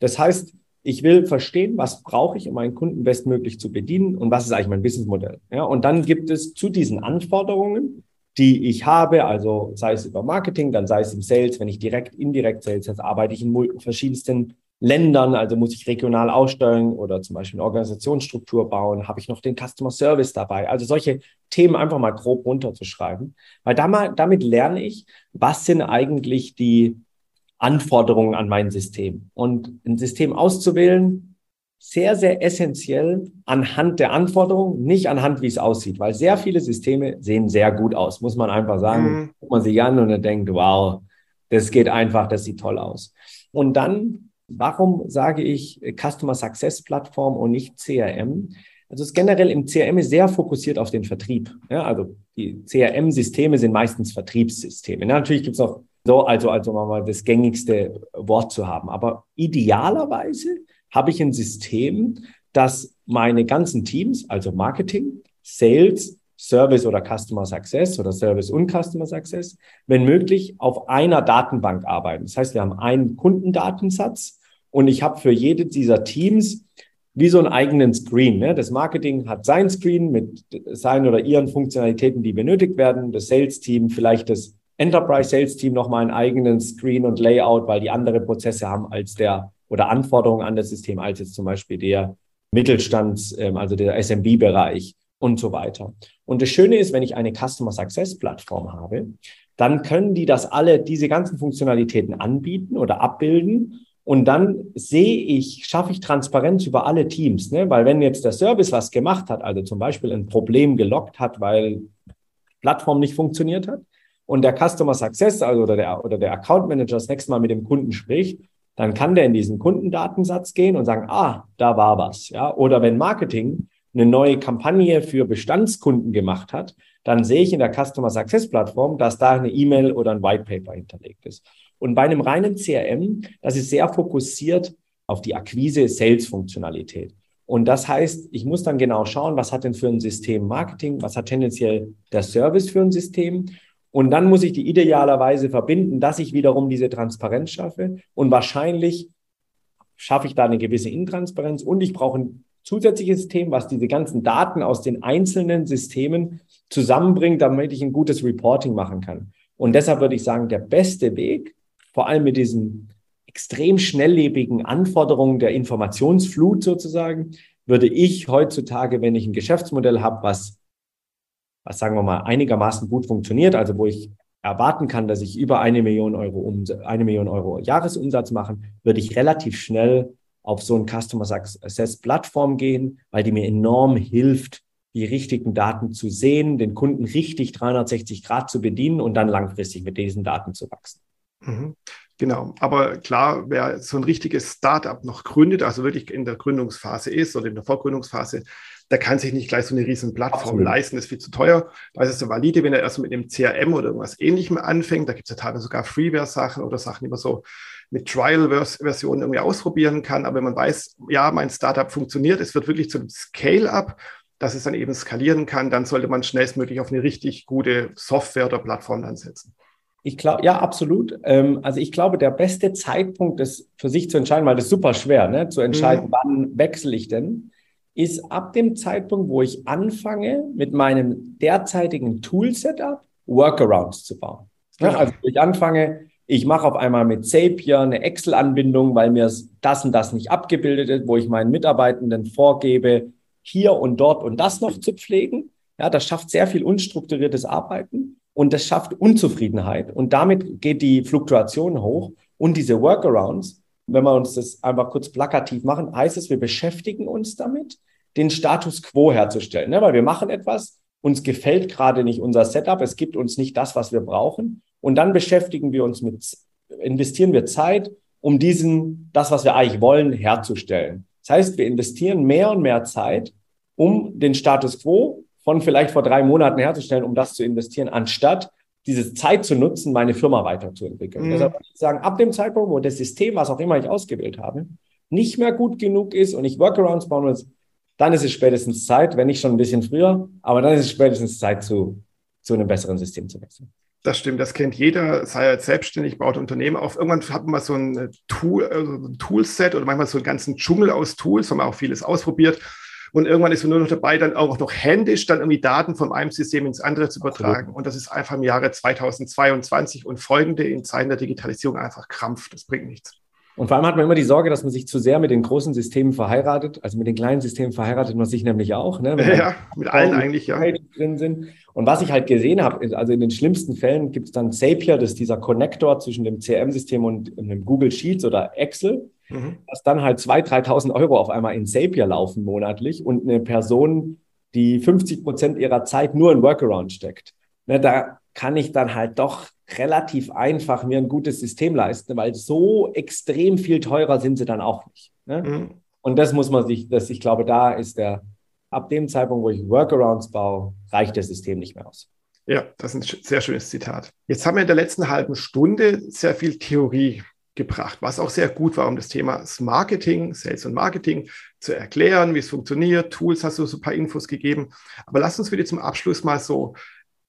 Das heißt, ich will verstehen, was brauche ich, um meinen Kunden bestmöglich zu bedienen und was ist eigentlich mein Businessmodell. Ja, und dann gibt es zu diesen Anforderungen, die ich habe, also sei es über Marketing, dann sei es im Sales, wenn ich direkt, indirekt Sales, jetzt arbeite ich in verschiedensten Ländern, also muss ich regional aussteuern oder zum Beispiel eine Organisationsstruktur bauen, habe ich noch den Customer Service dabei. Also solche Themen einfach mal grob runterzuschreiben, weil damit lerne ich, was sind eigentlich die Anforderungen an mein System. Und ein System auszuwählen, sehr, sehr essentiell anhand der Anforderungen, nicht anhand, wie es aussieht, weil sehr viele Systeme sehen sehr gut aus, muss man einfach sagen. Mhm. Guckt man sich an und dann denkt, wow, das geht einfach, das sieht toll aus. Und dann Warum sage ich äh, Customer Success Plattform und nicht CRM? Also es ist generell im CRM ist sehr fokussiert auf den Vertrieb. Ja, also die CRM-Systeme sind meistens Vertriebssysteme. Ja, natürlich gibt es noch so, also, also mal das gängigste Wort zu haben. Aber idealerweise habe ich ein System, das meine ganzen Teams, also Marketing, Sales, Service oder Customer Success oder Service und Customer Success, wenn möglich, auf einer Datenbank arbeiten. Das heißt, wir haben einen Kundendatensatz und ich habe für jede dieser Teams wie so einen eigenen Screen. Ne? Das Marketing hat sein Screen mit seinen oder ihren Funktionalitäten, die benötigt werden. Das Sales-Team, vielleicht das Enterprise Sales Team nochmal einen eigenen Screen und Layout, weil die andere Prozesse haben als der oder Anforderungen an das System als jetzt zum Beispiel der Mittelstands, ähm, also der SMB-Bereich und so weiter. Und das Schöne ist, wenn ich eine Customer Success Plattform habe, dann können die das alle, diese ganzen Funktionalitäten anbieten oder abbilden. Und dann sehe ich, schaffe ich Transparenz über alle Teams, ne? weil wenn jetzt der Service was gemacht hat, also zum Beispiel ein Problem gelockt hat, weil Plattform nicht funktioniert hat, und der Customer Success, also oder der, oder der Account Manager das nächste Mal mit dem Kunden spricht, dann kann der in diesen Kundendatensatz gehen und sagen, ah, da war was, ja. Oder wenn Marketing eine neue Kampagne für Bestandskunden gemacht hat, dann sehe ich in der Customer Success Plattform, dass da eine E-Mail oder ein White Paper hinterlegt ist. Und bei einem reinen CRM, das ist sehr fokussiert auf die Akquise Sales Funktionalität. Und das heißt, ich muss dann genau schauen, was hat denn für ein System Marketing, was hat tendenziell der Service für ein System. Und dann muss ich die idealerweise verbinden, dass ich wiederum diese Transparenz schaffe. Und wahrscheinlich schaffe ich da eine gewisse Intransparenz und ich brauche ein zusätzliches System, was diese ganzen Daten aus den einzelnen Systemen zusammenbringt, damit ich ein gutes Reporting machen kann. Und deshalb würde ich sagen, der beste Weg, vor allem mit diesen extrem schnelllebigen Anforderungen der Informationsflut sozusagen, würde ich heutzutage, wenn ich ein Geschäftsmodell habe, was, was sagen wir mal einigermaßen gut funktioniert, also wo ich erwarten kann, dass ich über eine Million Euro, um, eine Million Euro Jahresumsatz machen, würde ich relativ schnell auf so eine Customer Success Plattform gehen, weil die mir enorm hilft, die richtigen Daten zu sehen, den Kunden richtig 360 Grad zu bedienen und dann langfristig mit diesen Daten zu wachsen. Mhm. Genau, aber klar, wer so ein richtiges Startup noch gründet, also wirklich in der Gründungsphase ist oder in der Vorgründungsphase, der kann sich nicht gleich so eine riesen Plattform Absolut. leisten, das ist viel zu teuer. Da ist es so valide, wenn er erst mit einem CRM oder irgendwas ähnlichem anfängt. Da gibt es ja teilweise sogar Freeware-Sachen oder Sachen, die man so mit Trial-Versionen irgendwie ausprobieren kann. Aber wenn man weiß, ja, mein Startup funktioniert, es wird wirklich zu einem Scale-up, dass es dann eben skalieren kann, dann sollte man schnellstmöglich auf eine richtig gute Software oder Plattform dann setzen. Ich glaube, ja, absolut. Ähm, also ich glaube, der beste Zeitpunkt, das für sich zu entscheiden, weil das ist super schwer, ne, zu entscheiden, mhm. wann wechsle ich denn, ist ab dem Zeitpunkt, wo ich anfange, mit meinem derzeitigen Tool-Setup Workarounds zu bauen. Ja, genau. also ich anfange, ich mache auf einmal mit Zapier eine Excel-Anbindung, weil mir das und das nicht abgebildet ist, wo ich meinen Mitarbeitenden vorgebe, hier und dort und das noch zu pflegen. Ja, das schafft sehr viel unstrukturiertes Arbeiten und das schafft Unzufriedenheit. Und damit geht die Fluktuation hoch und diese Workarounds, wenn wir uns das einfach kurz plakativ machen, heißt es, wir beschäftigen uns damit, den Status quo herzustellen. Ne? Weil wir machen etwas, uns gefällt gerade nicht unser Setup, es gibt uns nicht das, was wir brauchen. Und dann beschäftigen wir uns mit, investieren wir Zeit, um diesen, das, was wir eigentlich wollen, herzustellen. Das heißt, wir investieren mehr und mehr Zeit, um den Status quo von vielleicht vor drei Monaten herzustellen, um das zu investieren, anstatt diese Zeit zu nutzen, meine Firma weiterzuentwickeln. Mhm. Deshalb würde ich sagen, ab dem Zeitpunkt, wo das System, was auch immer ich ausgewählt habe, nicht mehr gut genug ist und ich Workarounds bauen muss, dann ist es spätestens Zeit, wenn nicht schon ein bisschen früher, aber dann ist es spätestens Zeit, zu, zu einem besseren System zu wechseln. Das stimmt, das kennt jeder, sei er selbstständig, baut Unternehmen auf. Irgendwann hat man so ein, Tool, also ein Toolset oder manchmal so einen ganzen Dschungel aus Tools, haben wir auch vieles ausprobiert. Und irgendwann ist man nur noch dabei, dann auch noch händisch dann irgendwie Daten von einem System ins andere zu übertragen. Absolut. Und das ist einfach im Jahre 2022 und folgende in Zeiten der Digitalisierung einfach Krampf. Das bringt nichts. Und vor allem hat man immer die Sorge, dass man sich zu sehr mit den großen Systemen verheiratet. Also mit den kleinen Systemen verheiratet man sich nämlich auch. Ne? <laughs> ja, mit allen eigentlich, ja. Drin sind. Und was ich halt gesehen habe, also in den schlimmsten Fällen gibt es dann Zapier, das ist dieser Connector zwischen dem CRM-System und dem Google Sheets oder Excel, mhm. dass dann halt 2.000, 3.000 Euro auf einmal in Zapier laufen monatlich und eine Person, die 50 Prozent ihrer Zeit nur in Workaround steckt. Ne, da kann ich dann halt doch relativ einfach mir ein gutes System leisten, weil so extrem viel teurer sind sie dann auch nicht. Ne? Mhm. Und das muss man sich, das, ich glaube, da ist der, ab dem Zeitpunkt, wo ich Workarounds baue, reicht das System nicht mehr aus. Ja, das ist ein sehr schönes Zitat. Jetzt haben wir in der letzten halben Stunde sehr viel Theorie gebracht, was auch sehr gut war, um das Thema Marketing, Sales und Marketing zu erklären, wie es funktioniert. Tools hast du so ein paar Infos gegeben. Aber lass uns wieder zum Abschluss mal so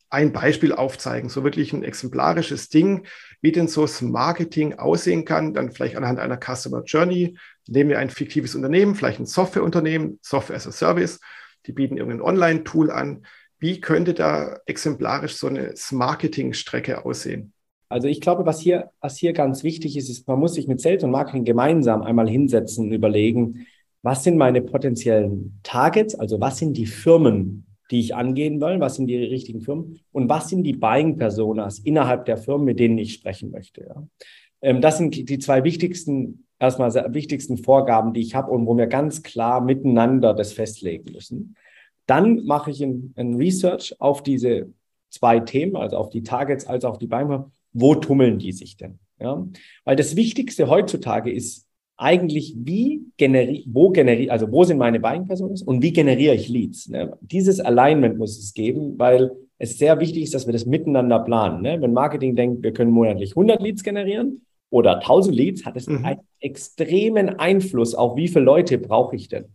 ein Beispiel aufzeigen, so wirklich ein exemplarisches Ding, wie denn so das Marketing aussehen kann, dann vielleicht anhand einer Customer Journey. Nehmen wir ein fiktives Unternehmen, vielleicht ein Softwareunternehmen, Software as a Service, die bieten irgendein Online-Tool an. Wie könnte da exemplarisch so eine Marketing-Strecke aussehen? Also ich glaube, was hier, was hier ganz wichtig ist, ist, man muss sich mit Sales und Marketing gemeinsam einmal hinsetzen und überlegen, was sind meine potenziellen Targets, also was sind die Firmen, die ich angehen will, was sind die richtigen Firmen und was sind die Buying-Personas innerhalb der Firmen, mit denen ich sprechen möchte. Ja. Ähm, das sind die zwei wichtigsten, erstmal wichtigsten Vorgaben, die ich habe und wo wir ganz klar miteinander das festlegen müssen. Dann mache ich ein, ein Research auf diese zwei Themen, also auf die Targets als auch die Buying. Wo tummeln die sich denn? Ja? Weil das Wichtigste heutzutage ist, eigentlich, wie generiere, wo generiere, also wo sind meine Buying-Personen und wie generiere ich Leads? Ne? Dieses Alignment muss es geben, weil es sehr wichtig ist, dass wir das miteinander planen. Ne? Wenn Marketing denkt, wir können monatlich 100 Leads generieren oder 1000 Leads, hat es mhm. einen extremen Einfluss auf, wie viele Leute brauche ich denn?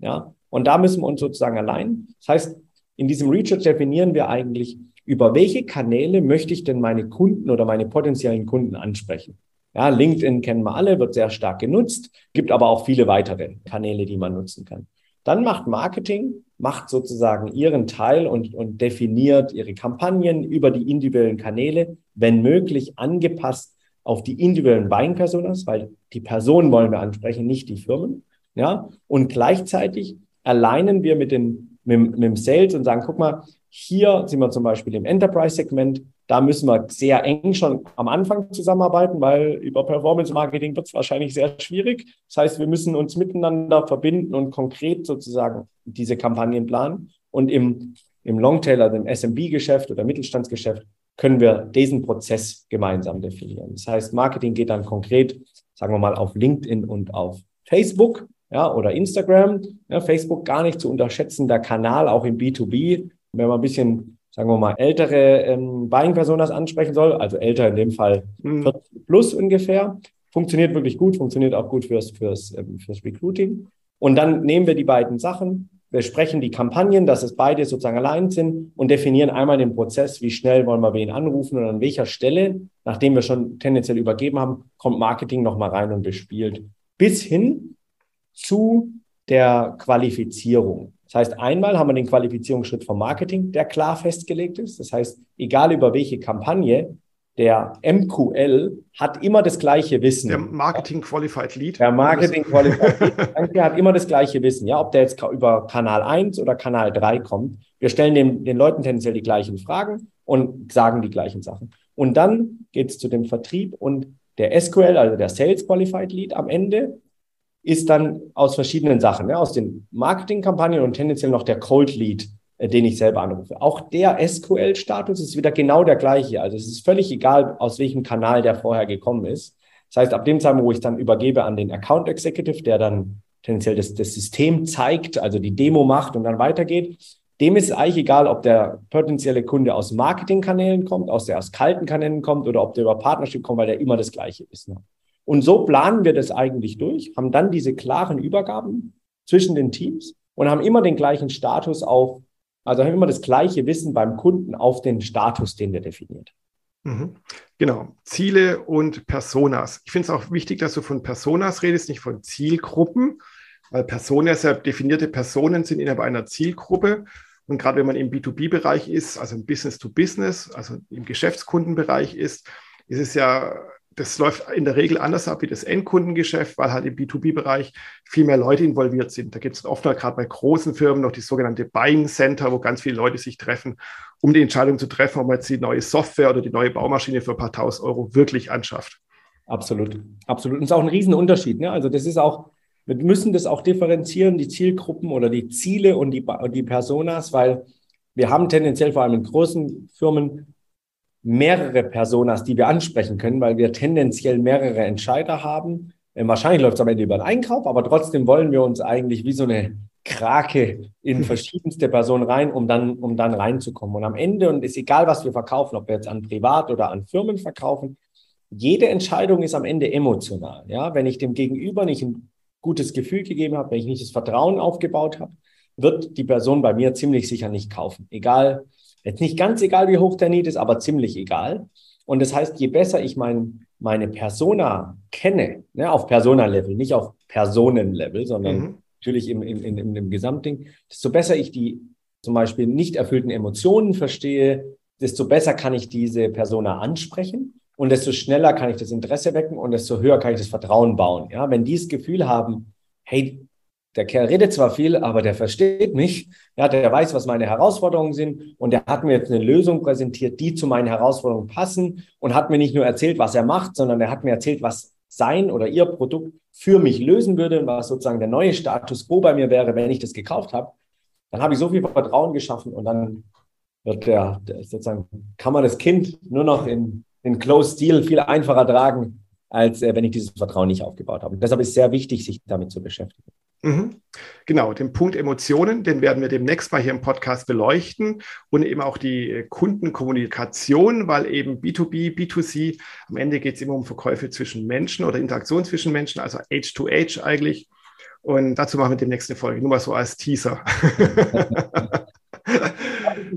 Ja, und da müssen wir uns sozusagen allein. Das heißt, in diesem Research definieren wir eigentlich, über welche Kanäle möchte ich denn meine Kunden oder meine potenziellen Kunden ansprechen? Ja, LinkedIn kennen wir alle, wird sehr stark genutzt, gibt aber auch viele weitere Kanäle, die man nutzen kann. Dann macht Marketing, macht sozusagen ihren Teil und, und definiert ihre Kampagnen über die individuellen Kanäle, wenn möglich angepasst auf die individuellen Buying-Personas, weil die Personen wollen wir ansprechen, nicht die Firmen. Ja, und gleichzeitig alleinen wir mit, den, mit, mit dem Sales und sagen, guck mal, hier sind wir zum Beispiel im Enterprise-Segment, da müssen wir sehr eng schon am Anfang zusammenarbeiten, weil über Performance Marketing wird es wahrscheinlich sehr schwierig. Das heißt, wir müssen uns miteinander verbinden und konkret sozusagen diese Kampagnen planen. Und im, im Longtail, also SMB-Geschäft oder Mittelstandsgeschäft, können wir diesen Prozess gemeinsam definieren. Das heißt, Marketing geht dann konkret, sagen wir mal, auf LinkedIn und auf Facebook ja, oder Instagram. Ja, Facebook gar nicht zu unterschätzender Kanal, auch im B2B. Wenn man ein bisschen, sagen wir mal, ältere ähm, Buying-Personas ansprechen soll, also älter in dem Fall 40 mhm. plus ungefähr, funktioniert wirklich gut, funktioniert auch gut fürs, fürs, ähm, fürs Recruiting. Und dann nehmen wir die beiden Sachen, wir sprechen die Kampagnen, dass es beide sozusagen allein sind und definieren einmal den Prozess, wie schnell wollen wir wen anrufen und an welcher Stelle, nachdem wir schon tendenziell übergeben haben, kommt Marketing nochmal rein und bespielt. Bis hin zu der Qualifizierung. Das heißt, einmal haben wir den Qualifizierungsschritt vom Marketing, der klar festgelegt ist. Das heißt, egal über welche Kampagne, der MQL hat immer das gleiche Wissen. Der Marketing Qualified Lead. Der Marketing Qualified Lead hat immer das gleiche Wissen. Ja, ob der jetzt über Kanal 1 oder Kanal 3 kommt. Wir stellen den, den Leuten tendenziell die gleichen Fragen und sagen die gleichen Sachen. Und dann geht es zu dem Vertrieb und der SQL, also der Sales Qualified Lead am Ende, ist dann aus verschiedenen Sachen, ja, aus den Marketingkampagnen und tendenziell noch der Cold Lead äh, den ich selber anrufe. Auch der SQL-Status ist wieder genau der gleiche. Also es ist völlig egal, aus welchem Kanal der vorher gekommen ist. Das heißt, ab dem Zeitpunkt, wo ich dann übergebe an den Account Executive, der dann tendenziell das, das System zeigt, also die Demo macht und dann weitergeht, dem ist eigentlich egal, ob der potenzielle Kunde aus Marketingkanälen kommt, aus der aus kalten Kanälen kommt oder ob der über Partnership kommt, weil der immer das gleiche Wissen hat. Und so planen wir das eigentlich durch, haben dann diese klaren Übergaben zwischen den Teams und haben immer den gleichen Status auf also haben immer das gleiche Wissen beim Kunden auf den Status, den wir definiert. Mhm. Genau, Ziele und Personas. Ich finde es auch wichtig, dass du von Personas redest, nicht von Zielgruppen, weil Personas ja definierte Personen sind innerhalb einer Zielgruppe. Und gerade wenn man im B2B-Bereich ist, also im Business to Business, also im Geschäftskundenbereich ist, ist es ja das läuft in der Regel anders ab wie das Endkundengeschäft, weil halt im B2B-Bereich viel mehr Leute involviert sind. Da gibt es oft gerade bei großen Firmen noch die sogenannte Buying Center, wo ganz viele Leute sich treffen, um die Entscheidung zu treffen, ob man jetzt die neue Software oder die neue Baumaschine für ein paar tausend Euro wirklich anschafft. Absolut, absolut. Und es ist auch ein Riesenunterschied. Ne? Also das ist auch, wir müssen das auch differenzieren, die Zielgruppen oder die Ziele und die, die Personas, weil wir haben tendenziell vor allem in großen Firmen mehrere Personas, die wir ansprechen können, weil wir tendenziell mehrere Entscheider haben. Äh, wahrscheinlich läuft es am Ende über den Einkauf, aber trotzdem wollen wir uns eigentlich wie so eine Krake in <laughs> verschiedenste Personen rein, um dann, um dann reinzukommen. Und am Ende, und ist egal, was wir verkaufen, ob wir jetzt an Privat oder an Firmen verkaufen, jede Entscheidung ist am Ende emotional. Ja, wenn ich dem Gegenüber nicht ein gutes Gefühl gegeben habe, wenn ich nicht das Vertrauen aufgebaut habe, wird die Person bei mir ziemlich sicher nicht kaufen. Egal, Jetzt nicht ganz egal, wie hoch der Need ist, aber ziemlich egal. Und das heißt, je besser ich mein, meine Persona kenne, ne, auf Persona-Level, nicht auf Personen-Level, sondern mhm. natürlich im, im, im, im Gesamtding, desto besser ich die zum Beispiel nicht erfüllten Emotionen verstehe, desto besser kann ich diese Persona ansprechen und desto schneller kann ich das Interesse wecken und desto höher kann ich das Vertrauen bauen. Ja, wenn die das Gefühl haben, hey, der Kerl redet zwar viel, aber der versteht mich. Ja, der weiß, was meine Herausforderungen sind und der hat mir jetzt eine Lösung präsentiert, die zu meinen Herausforderungen passen und hat mir nicht nur erzählt, was er macht, sondern er hat mir erzählt, was sein oder ihr Produkt für mich lösen würde und was sozusagen der neue Status quo bei mir wäre, wenn ich das gekauft habe. Dann habe ich so viel Vertrauen geschaffen und dann wird der, der sozusagen, kann man das Kind nur noch in, in Close Deal viel einfacher tragen, als äh, wenn ich dieses Vertrauen nicht aufgebaut habe. Und deshalb ist es sehr wichtig, sich damit zu beschäftigen. Mhm. Genau, den Punkt Emotionen, den werden wir demnächst mal hier im Podcast beleuchten und eben auch die Kundenkommunikation, weil eben B2B, B2C, am Ende geht es immer um Verkäufe zwischen Menschen oder Interaktion zwischen Menschen, also Age-to-Age eigentlich. Und dazu machen wir demnächst eine Folge, nur mal so als Teaser.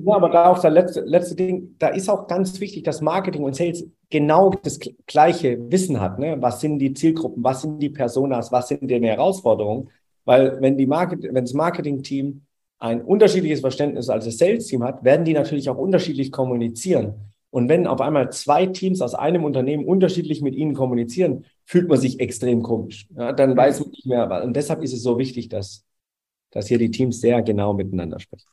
Ja, aber da auch das letzte, letzte Ding, da ist auch ganz wichtig, dass Marketing und Sales genau das gleiche Wissen hat. Ne? Was sind die Zielgruppen, was sind die Personas, was sind die Herausforderungen? Weil wenn, die Market, wenn das Marketing-Team ein unterschiedliches Verständnis als das Sales-Team hat, werden die natürlich auch unterschiedlich kommunizieren. Und wenn auf einmal zwei Teams aus einem Unternehmen unterschiedlich mit ihnen kommunizieren, fühlt man sich extrem komisch. Ja, dann weiß man nicht mehr. Und deshalb ist es so wichtig, dass, dass hier die Teams sehr genau miteinander sprechen.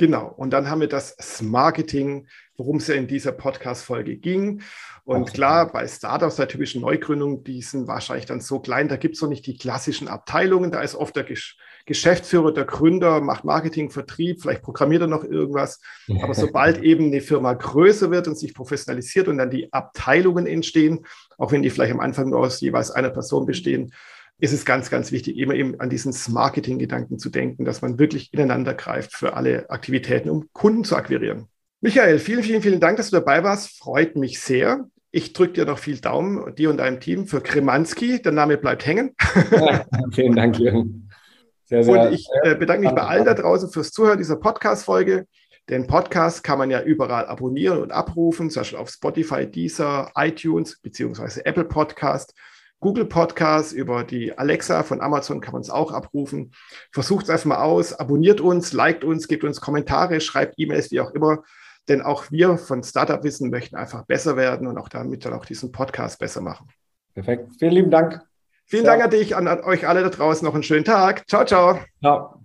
Genau. Und dann haben wir das Marketing, worum es ja in dieser Podcast-Folge ging. Und okay. klar, bei Startups, bei typischen Neugründungen, die sind wahrscheinlich dann so klein, da gibt es noch nicht die klassischen Abteilungen. Da ist oft der Gesch Geschäftsführer, der Gründer, macht Marketing, Vertrieb, vielleicht programmiert er noch irgendwas. Aber sobald eben eine Firma größer wird und sich professionalisiert und dann die Abteilungen entstehen, auch wenn die vielleicht am Anfang nur aus jeweils einer Person bestehen, ist es ganz, ganz wichtig, immer eben an diesen Marketing-Gedanken zu denken, dass man wirklich ineinander greift für alle Aktivitäten, um Kunden zu akquirieren. Michael, vielen, vielen, vielen Dank, dass du dabei warst. Freut mich sehr. Ich drücke dir noch viel Daumen, dir und deinem Team für Kremanski. Der Name bleibt hängen. Ja, <laughs> vielen Dank, Jürgen. Sehr, sehr, und ich äh, bedanke mich bei allen da draußen fürs Zuhören dieser Podcast-Folge. Den Podcast kann man ja überall abonnieren und abrufen, zum Beispiel auf Spotify, Deezer, iTunes beziehungsweise Apple Podcast. Google Podcast, über die Alexa von Amazon kann man es auch abrufen. Versucht es einfach mal aus, abonniert uns, liked uns, gebt uns Kommentare, schreibt E-Mails, wie auch immer. Denn auch wir von Startup Wissen möchten einfach besser werden und auch damit dann auch diesen Podcast besser machen. Perfekt. Vielen lieben Dank. Vielen ciao. Dank an dich, an, an euch alle da draußen. Noch einen schönen Tag. Ciao, ciao. Ciao.